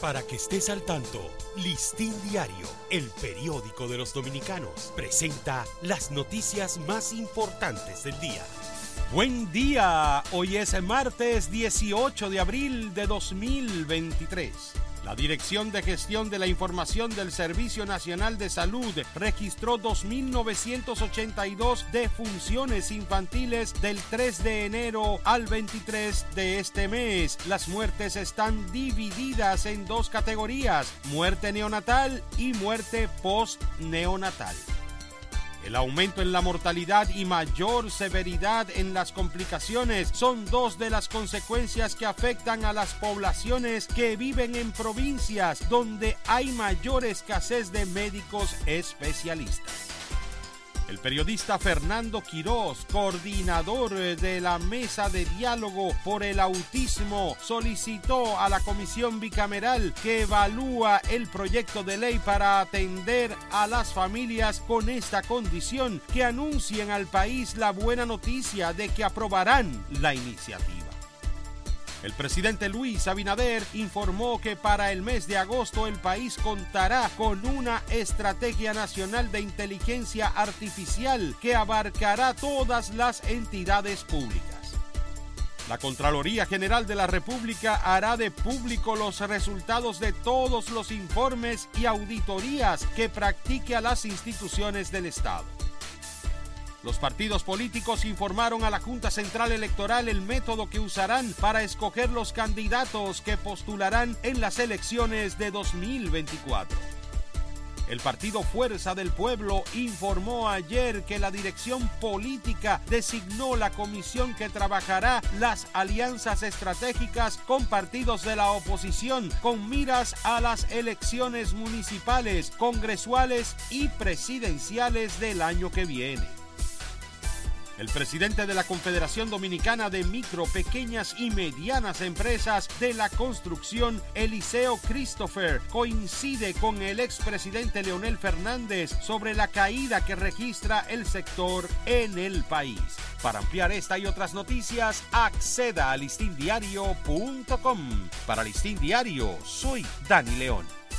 Para que estés al tanto, Listín Diario, el periódico de los dominicanos, presenta las noticias más importantes del día. Buen día, hoy es martes 18 de abril de 2023. La Dirección de Gestión de la Información del Servicio Nacional de Salud registró 2.982 defunciones infantiles del 3 de enero al 23 de este mes. Las muertes están divididas en dos categorías, muerte neonatal y muerte post-neonatal. El aumento en la mortalidad y mayor severidad en las complicaciones son dos de las consecuencias que afectan a las poblaciones que viven en provincias donde hay mayor escasez de médicos especialistas. El periodista Fernando Quirós, coordinador de la Mesa de Diálogo por el Autismo, solicitó a la Comisión Bicameral que evalúa el proyecto de ley para atender a las familias con esta condición que anuncien al país la buena noticia de que aprobarán la iniciativa. El presidente Luis Abinader informó que para el mes de agosto el país contará con una estrategia nacional de inteligencia artificial que abarcará todas las entidades públicas. La Contraloría General de la República hará de público los resultados de todos los informes y auditorías que practique a las instituciones del Estado. Los partidos políticos informaron a la Junta Central Electoral el método que usarán para escoger los candidatos que postularán en las elecciones de 2024. El partido Fuerza del Pueblo informó ayer que la dirección política designó la comisión que trabajará las alianzas estratégicas con partidos de la oposición con miras a las elecciones municipales, congresuales y presidenciales del año que viene. El presidente de la Confederación Dominicana de Micro, Pequeñas y Medianas Empresas de la Construcción, Eliseo Christopher, coincide con el expresidente Leonel Fernández sobre la caída que registra el sector en el país. Para ampliar esta y otras noticias, acceda a listindiario.com. Para Listín Diario, soy Dani León.